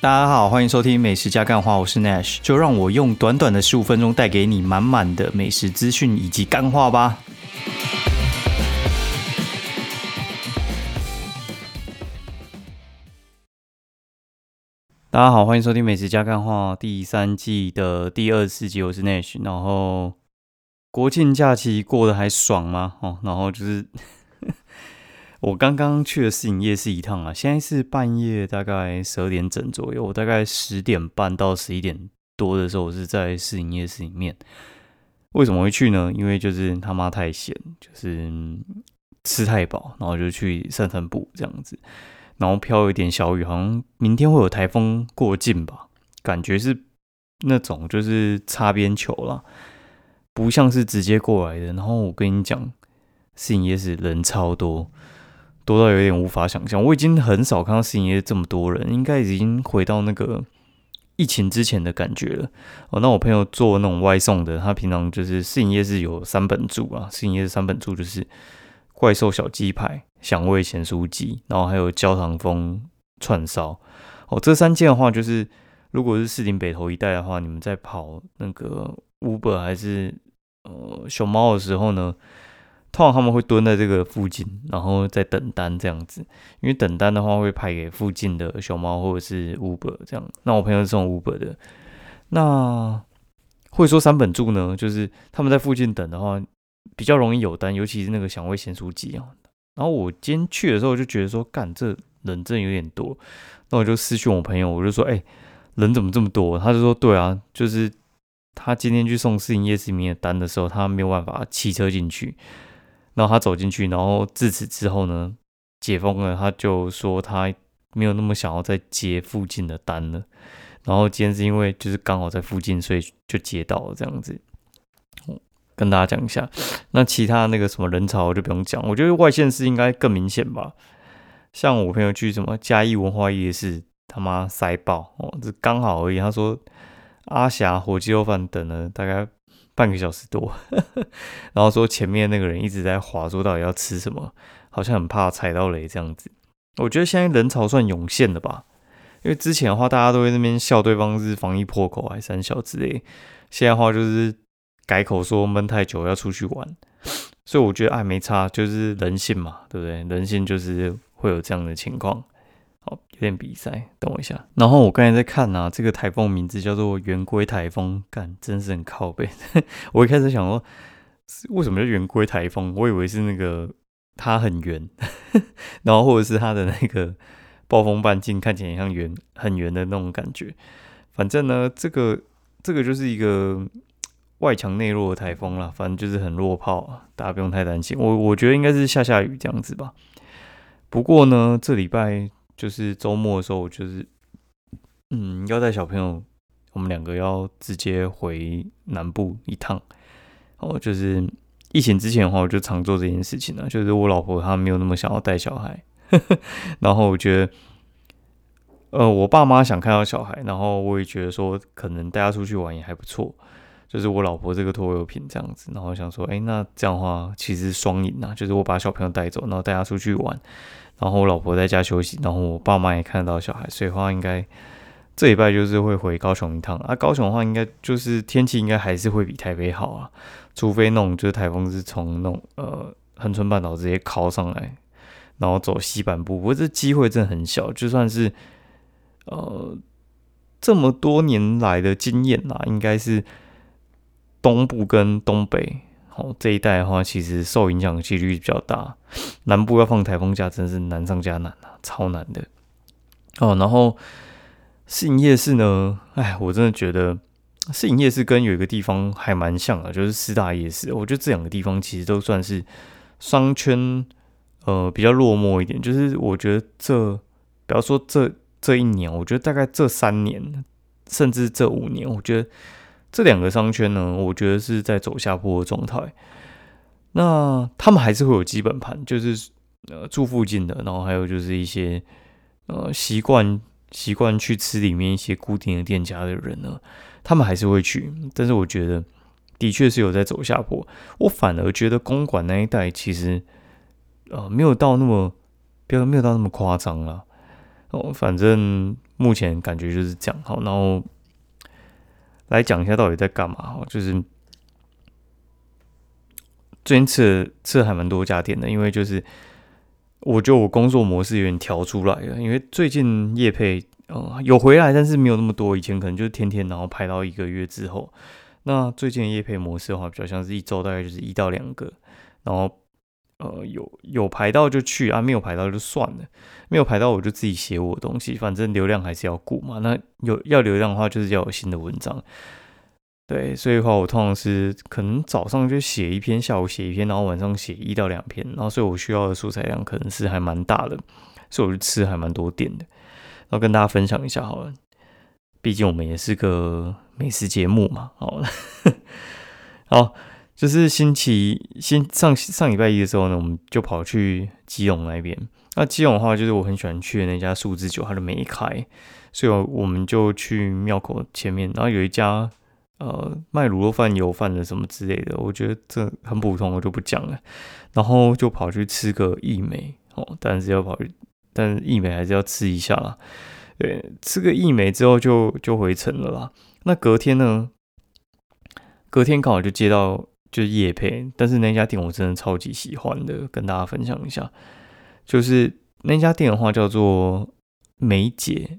大家好，欢迎收听美食加干话，我是 Nash，就让我用短短的十五分钟带给你满满的美食资讯以及干话吧。大家好，欢迎收听美食加干话第三季的第二十四集，我是 Nash。然后国庆假期过得还爽吗？哦，然后就是我刚刚去了市营夜市一趟啊，现在是半夜大概十二点整左右，我大概十点半到十一点多的时候，我是在市营夜市里面。为什么会去呢？因为就是他妈太闲，就是吃太饱，然后就去散散步这样子。然后飘一点小雨，好像明天会有台风过境吧？感觉是那种就是擦边球啦，不像是直接过来的。然后我跟你讲，市营夜市人超多，多到有点无法想象。我已经很少看到市营夜这么多人，应该已经回到那个疫情之前的感觉了。哦，那我朋友做那种外送的，他平常就是市营夜是有三本柱啊，市营夜市三本柱就是怪兽小鸡排。响味咸酥鸡，然后还有焦糖风串烧哦。这三件的话，就是如果是士林北投一带的话，你们在跑那个 Uber 还是呃熊猫的时候呢，通常他们会蹲在这个附近，然后在等单这样子。因为等单的话会派给附近的熊猫或者是 Uber 这样。那我朋友是这种 Uber 的，那会说三本柱呢，就是他们在附近等的话，比较容易有单，尤其是那个响味咸酥鸡啊。然后我今天去的时候就觉得说，干这人真有点多。那我就私讯我朋友，我就说，哎，人怎么这么多？他就说，对啊，就是他今天去送四营夜市里面的单的时候，他没有办法骑车进去。然后他走进去，然后自此之后呢，解封了，他就说他没有那么想要再接附近的单了。然后今天是因为就是刚好在附近，所以就接到了这样子。跟大家讲一下，那其他那个什么人潮我就不用讲，我觉得外县市应该更明显吧。像我朋友去什么嘉义文化夜市，他妈塞爆哦，这刚好而已。他说阿霞火鸡肉饭等了大概半个小时多，然后说前面那个人一直在划说到底要吃什么，好像很怕踩到雷这样子。我觉得现在人潮算涌现了吧，因为之前的话大家都会那边笑对方是防疫破口还三小之类，现在话就是。改口说闷太久要出去玩，所以我觉得哎没差，就是人性嘛，对不对？人性就是会有这样的情况。好，有点比赛，等我一下。然后我刚才在看啊，这个台风名字叫做圆规台风，干真是很靠背。我一开始想说，为什么叫圆规台风？我以为是那个它很圆，然后或者是它的那个暴风半径看起来像圆很圆的那种感觉。反正呢，这个这个就是一个。外强内弱的台风啦，反正就是很弱炮，大家不用太担心。我我觉得应该是下下雨这样子吧。不过呢，这礼拜就是周末的时候，我就是嗯，要带小朋友，我们两个要直接回南部一趟。哦，就是疫情之前的话，我就常做这件事情呢。就是我老婆她没有那么想要带小孩，然后我觉得，呃，我爸妈想看到小孩，然后我也觉得说，可能带他出去玩也还不错。就是我老婆这个拖油瓶这样子，然后想说，哎，那这样的话其实双赢啊，就是我把小朋友带走，然后带他出去玩，然后我老婆在家休息，然后我爸妈也看得到小孩，所以话应该这礼拜就是会回高雄一趟啊。高雄的话，应该就是天气应该还是会比台北好啊，除非那种就是台风是从那种呃恒春半岛直接靠上来，然后走西半部，不过这机会真的很小，就算是呃这么多年来的经验啦，应该是。东部跟东北，好这一带的话，其实受影响的几率比较大。南部要放台风假，真是难上加难啊，超难的。哦，然后市营夜市呢，哎，我真的觉得市营夜市跟有一个地方还蛮像的，就是四大夜市。我觉得这两个地方其实都算是商圈，呃，比较落寞一点。就是我觉得这，比方说这这一年，我觉得大概这三年，甚至这五年，我觉得。这两个商圈呢，我觉得是在走下坡的状态。那他们还是会有基本盘，就是呃住附近的，然后还有就是一些呃习惯习惯去吃里面一些固定的店家的人呢，他们还是会去。但是我觉得的确是有在走下坡。我反而觉得公馆那一带其实呃没有到那么，不要没有到那么夸张了。哦，反正目前感觉就是这样。好，然后来讲一下到底在干嘛。哈，就是最近吃了吃了还蛮多家店的，因为就是我觉得我工作模式有点调出来了，因为最近夜配呃有回来，但是没有那么多。以前可能就是天天，然后排到一个月之后。那最近的业配模式的话，比较像是一周大概就是一到两个，然后呃有有排到就去啊，没有排到就算了，没有排到我就自己写我的东西，反正流量还是要顾嘛。那有要流量的话，就是要有新的文章，对，所以的话我通常是可能早上就写一篇，下午写一篇，然后晚上写一到两篇，然后所以我需要的素材量可能是还蛮大的，所以我就吃还蛮多点的，然后跟大家分享一下好了。毕竟我们也是个美食节目嘛，好了，好，就是星期星上上礼拜一的时候呢，我们就跑去基隆那边。那基隆的话，就是我很喜欢去的那家数字酒，它都没开，所以我们就去庙口前面，然后有一家呃卖卤肉饭、油饭的什么之类的，我觉得这很普通，我就不讲了。然后就跑去吃个益美哦，但是要跑去，但是益美还是要吃一下啦。对，吃个一美之后就就回城了啦。那隔天呢？隔天刚好就接到就是夜配，但是那家店我真的超级喜欢的，跟大家分享一下。就是那家店的话叫做梅姐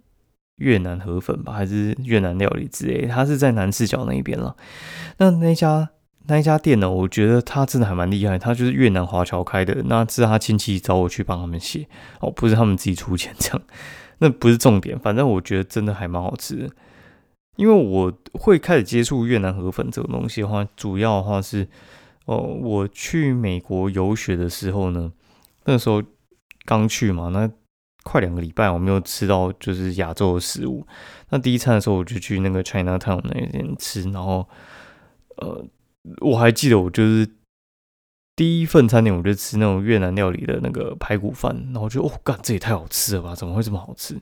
越南河粉吧，还是越南料理之类？它是在南四角那一边了。那那家那一家店呢？我觉得他真的还蛮厉害，他就是越南华侨开的。那是他亲戚找我去帮他们写哦，不是他们自己出钱这样。那不是重点，反正我觉得真的还蛮好吃。因为我会开始接触越南河粉这种东西的话，主要的话是，哦，我去美国游学的时候呢，那时候刚去嘛，那快两个礼拜我没有吃到就是亚洲的食物。那第一餐的时候我就去那个 China Town 那边吃，然后，呃，我还记得我就是。第一份餐点我就吃那种越南料理的那个排骨饭，然后就哦，干这也太好吃了吧？怎么会这么好吃？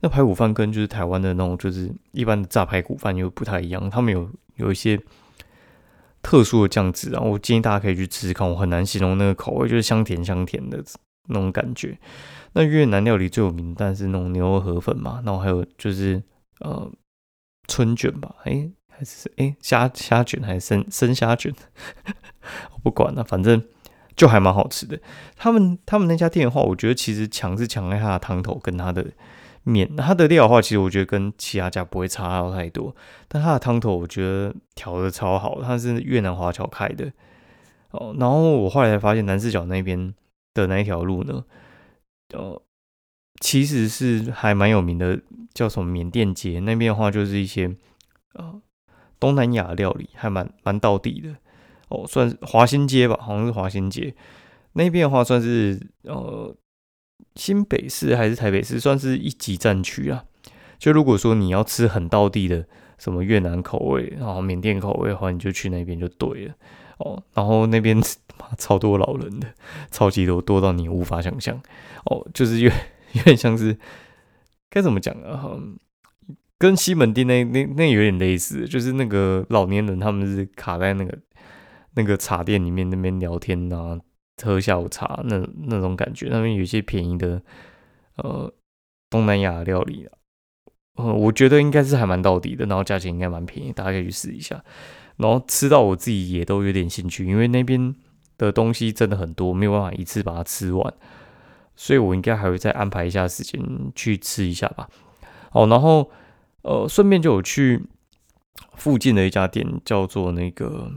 那排骨饭跟就是台湾的那种就是一般的炸排骨饭又不太一样，他们有有一些特殊的酱汁啊。我建议大家可以去吃吃看，我很难形容那个口味，就是香甜香甜的那种感觉。那越南料理最有名，但是那种牛肉河粉嘛，然后还有就是呃春卷吧，哎。还是哎虾虾卷还是生生虾卷，我不管了，反正就还蛮好吃的。他们他们那家店的话，我觉得其实强是强在它的汤头跟它的面，它的料的话，其实我觉得跟其他家不会差到太多。但它的汤头我觉得调的超好，它是越南华侨开的哦。然后我后来才发现南四角那边的那一条路呢，呃，其实是还蛮有名的，叫什么缅甸街那边的话，就是一些呃。东南亚料理还蛮蛮到底的哦，算是华新街吧，好像是华新街那边的话，算是呃新北市还是台北市，算是一级战区啊。就如果说你要吃很到地的什么越南口味，然后缅甸口味的话，你就去那边就对了哦。然后那边 超多老人的，超级多，多到你无法想象哦，就是有 有点像是该怎么讲啊？跟西门町那那那有点类似，就是那个老年人他们是卡在那个那个茶店里面那边聊天啊，喝下午茶那那种感觉。那边有一些便宜的呃东南亚料理啊，呃，我觉得应该是还蛮到底的，然后价钱应该蛮便宜，大家可以去试一下。然后吃到我自己也都有点兴趣，因为那边的东西真的很多，没有办法一次把它吃完，所以我应该还会再安排一下时间去吃一下吧。哦，然后。呃，顺便就有去附近的一家店，叫做那个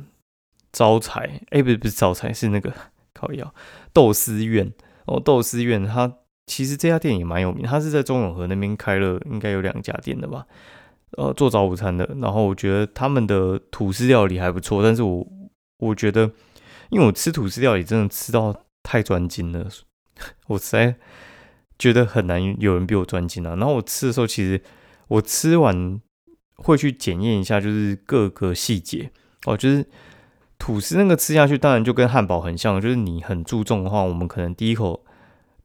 招财，哎，不是不是招财，是那个烤窑豆丝院哦，豆丝院，它其实这家店也蛮有名，它是在中永和那边开了，应该有两家店的吧，呃，做早午餐的，然后我觉得他们的吐司料理还不错，但是我我觉得，因为我吃吐司料理真的吃到太专精了，我实在觉得很难有人比我专精啊，然后我吃的时候其实。我吃完会去检验一下，就是各个细节哦，就是吐司那个吃下去，当然就跟汉堡很像，就是你很注重的话，我们可能第一口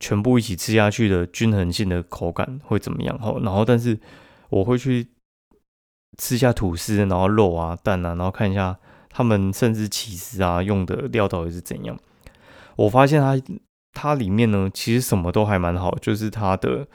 全部一起吃下去的均衡性的口感会怎么样？哦，然后但是我会去吃下吐司，然后肉啊、蛋啊，然后看一下他们甚至起司啊用的料到底是怎样。我发现它它里面呢，其实什么都还蛮好，就是它的。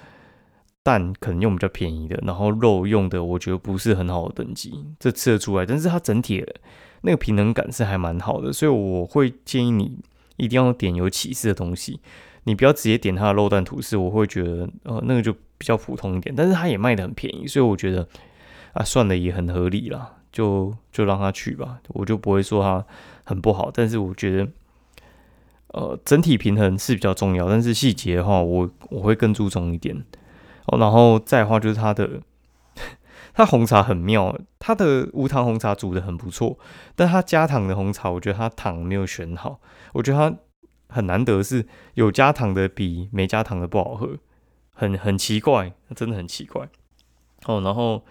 蛋可能用比较便宜的，然后肉用的我觉得不是很好的等级，这吃得出来。但是它整体的那个平衡感是还蛮好的，所以我会建议你一定要点有起司的东西，你不要直接点它的肉蛋吐司，我会觉得呃那个就比较普通一点。但是它也卖的很便宜，所以我觉得啊算的也很合理啦，就就让他去吧，我就不会说它很不好。但是我觉得。呃，整体平衡是比较重要，但是细节的话，我我会更注重一点然后再的话，就是它的它红茶很妙，它的无糖红茶煮的很不错，但它加糖的红茶，我觉得它糖没有选好。我觉得它很难得是有加糖的比没加糖的不好喝，很很奇怪，真的很奇怪哦。然后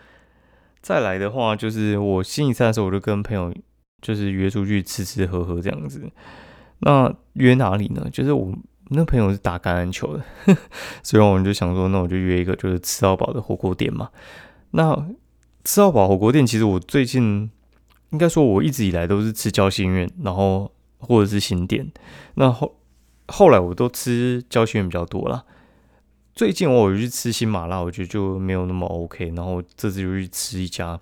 再来的话，就是我星期三的时候，我就跟朋友就是约出去吃吃喝喝这样子。那约哪里呢？就是我那朋友是打橄榄球的，所以我们就想说，那我就约一个就是吃到饱的火锅店嘛。那吃到饱火锅店，其实我最近应该说，我一直以来都是吃交心苑，然后或者是新店。那后后来我都吃交心苑比较多啦。最近我有去吃新麻辣，我觉得就没有那么 OK。然后这次就去吃一家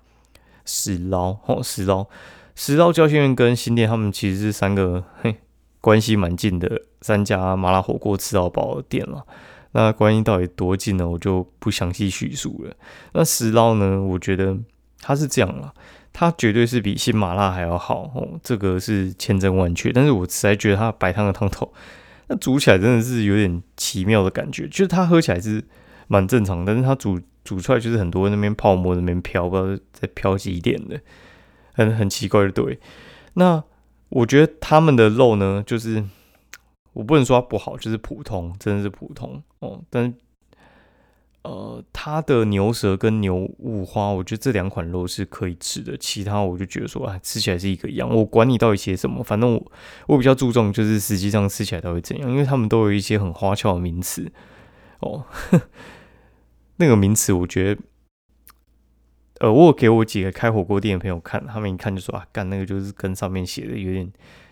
石捞，哦，石捞，石捞交心苑跟新店，他们其实是三个嘿。关系蛮近的三家麻辣火锅吃到饱的店了，那关系到底多近呢？我就不详细叙述了。那石捞呢？我觉得它是这样了，它绝对是比新麻辣还要好哦，这个是千真万确。但是我实在觉得它白汤的汤头，那煮起来真的是有点奇妙的感觉，就是它喝起来是蛮正常，但是它煮煮出来就是很多那边泡沫那边飘，不知道在飘几点的，很很奇怪的对，那。我觉得他们的肉呢，就是我不能说它不好，就是普通，真的是普通哦。但呃，它的牛舌跟牛五花，我觉得这两款肉是可以吃的。其他我就觉得说，哎，吃起来是一个样。我管你到底写什么，反正我我比较注重就是实际上吃起来到底怎样，因为他们都有一些很花俏的名词哦。那个名词，我觉得。呃，我给我几个开火锅店的朋友看，他们一看就说啊，干那个就是跟上面写的有点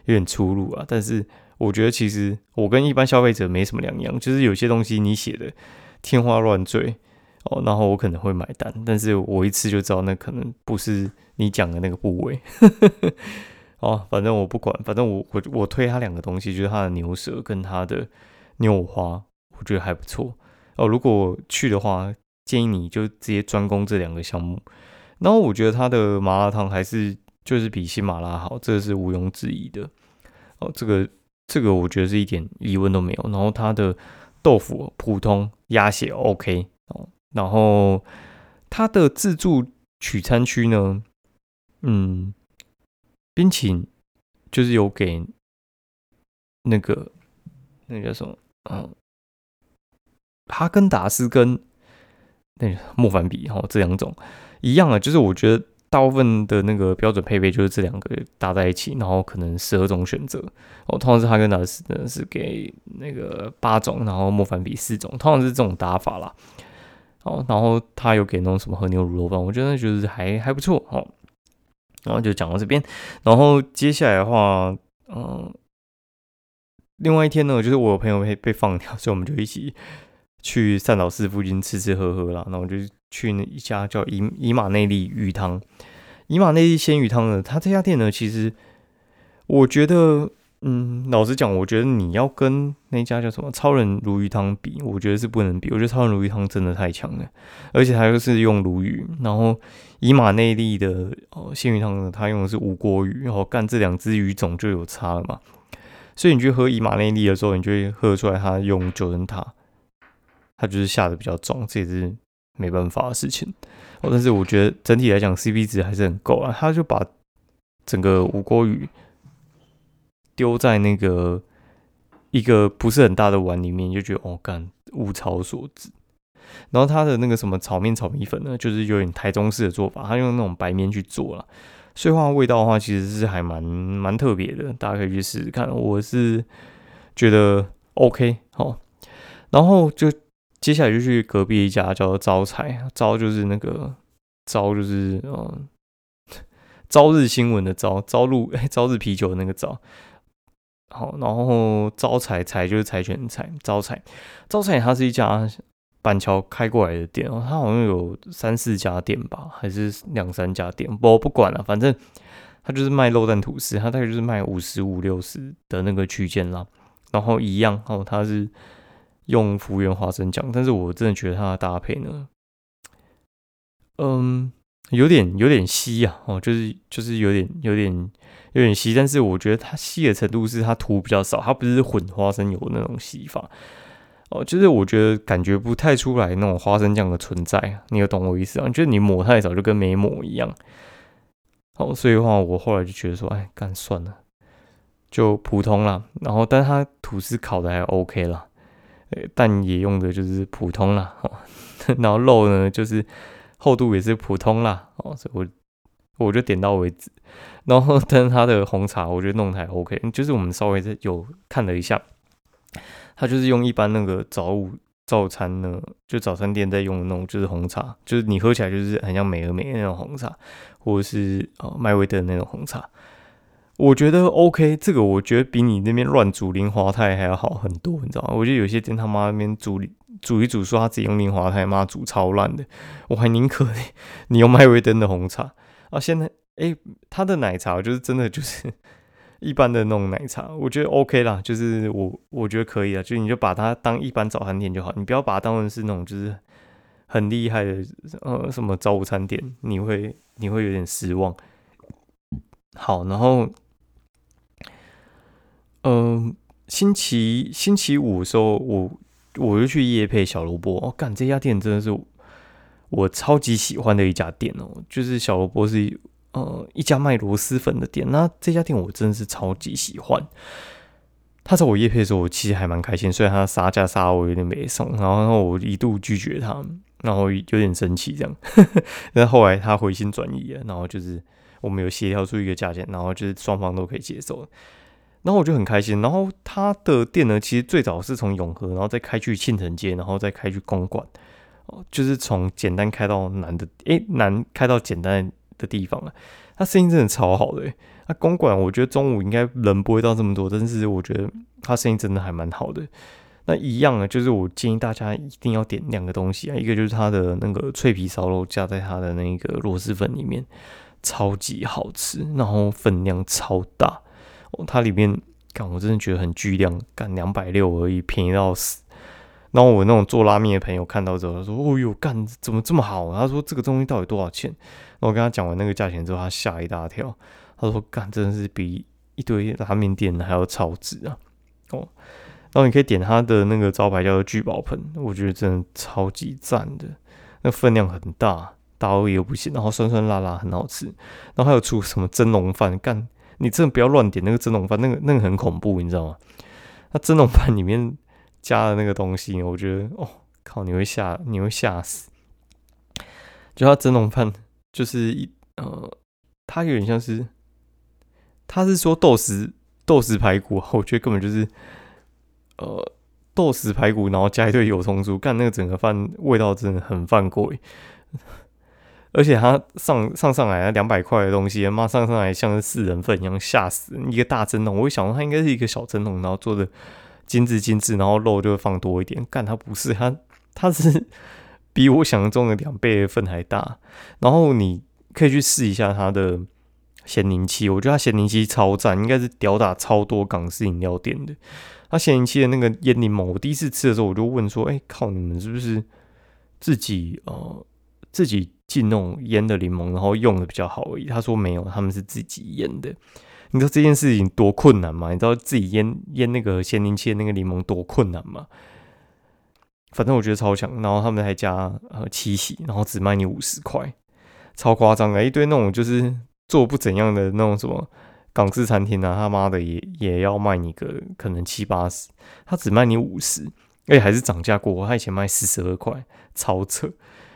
有点出入啊。但是我觉得其实我跟一般消费者没什么两样，就是有些东西你写的天花乱坠哦，然后我可能会买单，但是我一次就知道那可能不是你讲的那个部位。哦，反正我不管，反正我我我推他两个东西，就是他的牛舌跟他的牛花，我觉得还不错哦。如果去的话。建议你就直接专攻这两个项目，然后我觉得它的麻辣烫还是就是比新麻辣好，这是毋庸置疑的。哦，这个这个我觉得是一点疑问都没有。然后它的豆腐普通，鸭血 OK 哦。然后它的自助取餐区呢，嗯，冰淇淋就是有给那个那个叫什么，嗯，哈根达斯跟。那莫凡比哈这两种一样啊，就是我觉得大部分的那个标准配备就是这两个搭在一起，然后可能十二种选择哦。通常是哈根达斯呢是给那个八种，然后莫凡比四种，通常是这种打法啦。哦，然后他有给那种什么和牛卤肉饭，我觉得就是还还不错哦。然后就讲到这边，然后接下来的话，嗯，另外一天呢，就是我有朋友被被放掉，所以我们就一起。去善导寺附近吃吃喝喝啦，然后就去那一家叫伊伊马内利鱼汤，伊马内利鲜鱼汤呢，它这家店呢，其实我觉得，嗯，老实讲，我觉得你要跟那家叫什么超人鲈鱼汤比，我觉得是不能比。我觉得超人鲈鱼汤真的太强了，而且它又是用鲈鱼，然后伊马内利的哦鲜鱼汤呢，它用的是无锅鱼，然后干这两只鱼种就有差了嘛。所以你去喝伊马内利的时候，你就会喝出来它用九层塔。它就是下的比较重，这也是没办法的事情。哦，但是我觉得整体来讲，CP 值还是很够啊。他就把整个吴锅鱼丢在那个一个不是很大的碗里面，就觉得哦，干物超所值。然后他的那个什么炒面、炒米粉呢，就是有点台中式的做法，他用那种白面去做了，所以话味道的话，其实是还蛮蛮特别的，大家可以去试试看。我是觉得 OK 好，然后就。接下来就去隔壁一家叫做招财，招就是那个招就是嗯，朝日新闻的朝，朝露 朝日啤酒的那个朝。好，然后招财财就是财权财，招财招财它是一家板桥开过来的店哦，它好像有三四家店吧，还是两三家店，不不管了，反正它就是卖肉蛋吐司，它大概就是卖五十五六十的那个区间啦。然后一样哦，它是用福原花生酱，但是我真的觉得它的搭配呢，嗯，有点有点稀啊，哦，就是就是有点有点有点稀，但是我觉得它稀的程度是它涂比较少，它不是混花生油那种稀法。哦，就是我觉得感觉不太出来那种花生酱的存在，你有懂我意思啊？就是你抹太少，就跟没抹一样。哦，所以的话，我后来就觉得说，哎，干算了，就普通啦。然后，但是它吐司烤的还 OK 啦，但也用的就是普通啦。哦，然后肉呢，就是厚度也是普通啦。哦，所以我我就点到为止。然后，但是它的红茶，我觉得弄的还 OK，就是我们稍微有看了一下。他就是用一般那个早午早餐呢，就早餐店在用的那种，就是红茶，就是你喝起来就是很像美而美那种红茶，或者是呃麦威德那种红茶。我觉得 OK，这个我觉得比你那边乱煮零华泰还要好很多，你知道吗？我觉得有些店他妈那边煮煮一煮，说他自己用零华泰，妈煮超烂的，我还宁可你用麦威登的红茶啊。现在哎，他的奶茶就是真的就是。一般的那种奶茶，我觉得 OK 啦，就是我我觉得可以啊，就你就把它当一般早餐店就好，你不要把它当成是那种就是很厉害的呃什么早午餐店，你会你会有点失望。好，然后嗯，星期星期五的时候，我我就去夜配小萝卜，哦，干这家店真的是我超级喜欢的一家店哦，就是小萝卜是。呃，一家卖螺蛳粉的店，那这家店我真的是超级喜欢。他在我夜配的时候，我其实还蛮开心，虽然他杀价杀我有点没送，然后我一度拒绝他，然后有点生气这样。但后来他回心转意了，然后就是我们有协调出一个价钱，然后就是双方都可以接受。然后我就很开心。然后他的店呢，其实最早是从永和，然后再开去庆城街，然后再开去公馆，哦，就是从简单开到难的，诶，难开到简单。的地方啊，他生意真的超好的。那公馆我觉得中午应该人不会到这么多，但是我觉得他生意真的还蛮好的。那一样啊，就是我建议大家一定要点两个东西啊，一个就是他的那个脆皮烧肉加在他的那个螺蛳粉里面，超级好吃，然后分量超大。它里面干我真的觉得很巨量，干两百六而已，便宜到死。然后我那种做拉面的朋友看到之后，他说：“哦哟，干怎么这么好？”他说：“这个东西到底多少钱？”然后我跟他讲完那个价钱之后，他吓一大跳。他说：“干真的是比一堆拉面店还要超值啊！”哦，然后你可以点他的那个招牌叫做聚宝盆，我觉得真的超级赞的。那分量很大，大而又不行，然后酸酸辣辣，很好吃。然后还有出什么蒸笼饭，干你真的不要乱点那个蒸笼饭，那个那个很恐怖，你知道吗？那蒸笼饭里面。加的那个东西，我觉得哦靠，你会吓，你会吓死。就它蒸笼饭，就是一呃，它有点像是，他是说豆豉豆豉排骨，我觉得根本就是呃豆豉排骨，然后加一堆油葱酥，干那个整个饭味道真的很犯贵。而且它上上上来两百块的东西，妈上上来像是四人份一样，吓死人！一个大蒸笼，我会想到它应该是一个小蒸笼，然后做的。精致精致，然后肉就会放多一点。干，它不是，它它是比我想象中的两倍的份还大。然后你可以去试一下它的咸柠七，我觉得它咸柠七超赞，应该是吊打超多港式饮料店的。它咸柠七的那个腌柠檬，我第一次吃的时候我就问说：“哎，靠，你们是不是自己呃自己进那种腌的柠檬，然后用的比较好而已？”他说没有，他们是自己腌的。你知道这件事情多困难吗？你知道自己腌腌那个鲜柠切那个柠檬多困难吗？反正我觉得超强，然后他们还加呃七喜，然后只卖你五十块，超夸张的，一堆那种就是做不怎样的那种什么港式餐厅啊，他妈的也也要卖你个可能七八十，他只卖你五十，而且还是涨价过，他以前卖四十二块，超扯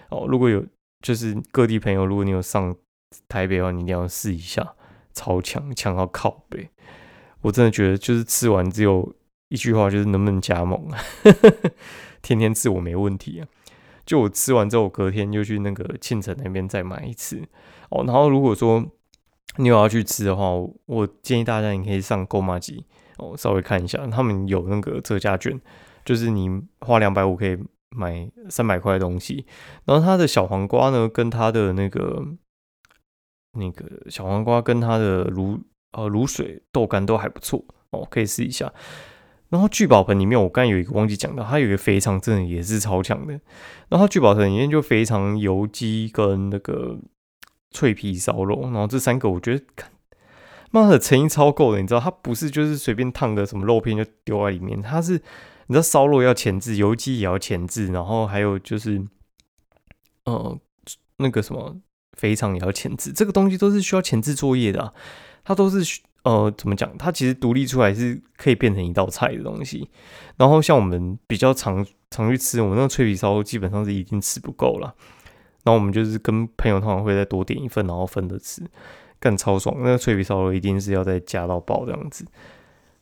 哦！如果有就是各地朋友，如果你有上台北的话，你一定要试一下。超强，强到靠背！我真的觉得，就是吃完只有一句话，就是能不能加盟啊？天天吃我没问题啊！就我吃完之后，隔天又去那个庆城那边再买一次哦。然后如果说你有要去吃的话，我建议大家你可以上购买机哦，稍微看一下，他们有那个折价券，就是你花两百五可以买三百块的东西。然后它的小黄瓜呢，跟它的那个那个小黄瓜跟它的卤呃卤水豆干都还不错哦，可以试一下。然后聚宝盆里面，我刚才有一个忘记讲到，它有一个肥肠，真的也是超强的。然后聚宝盆里面就肥肠、油鸡跟那个脆皮烧肉，然后这三个我觉得，妈的诚意超够的。你知道，它不是就是随便烫个什么肉片就丢在里面，它是你知道烧肉要前置，油鸡也要前置，然后还有就是，呃，那个什么肥肠也要前置，这个东西都是需要前置作业的，它都是。呃，怎么讲？它其实独立出来是可以变成一道菜的东西。然后像我们比较常常去吃，我们那个脆皮烧肉基本上是已经吃不够了。然后我们就是跟朋友通常会再多点一份，然后分着吃，干超爽。那个脆皮烧肉一定是要再加到爆这样子。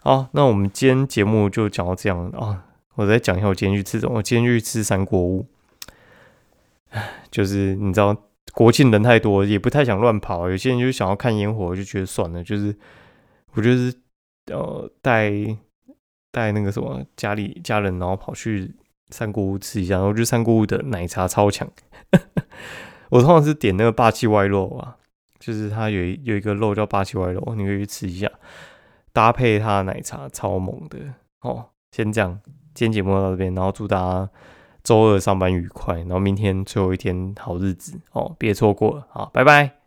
好，那我们今天节目就讲到这样啊。我再讲一下我今天去吃什么。我今天去吃三国屋，就是你知道国庆人太多，也不太想乱跑。有些人就想要看烟火，就觉得算了，就是。我就是呃带带那个什么家里家人，然后跑去三姑屋吃一下。然后就三姑屋的奶茶超强，我通常是点那个霸气外肉啊，就是它有有一个肉叫霸气外肉，你可以去吃一下，搭配它的奶茶超猛的哦。先这样，今天节目到这边，然后祝大家周二上班愉快，然后明天最后一天好日子哦，别错过了，好，拜拜。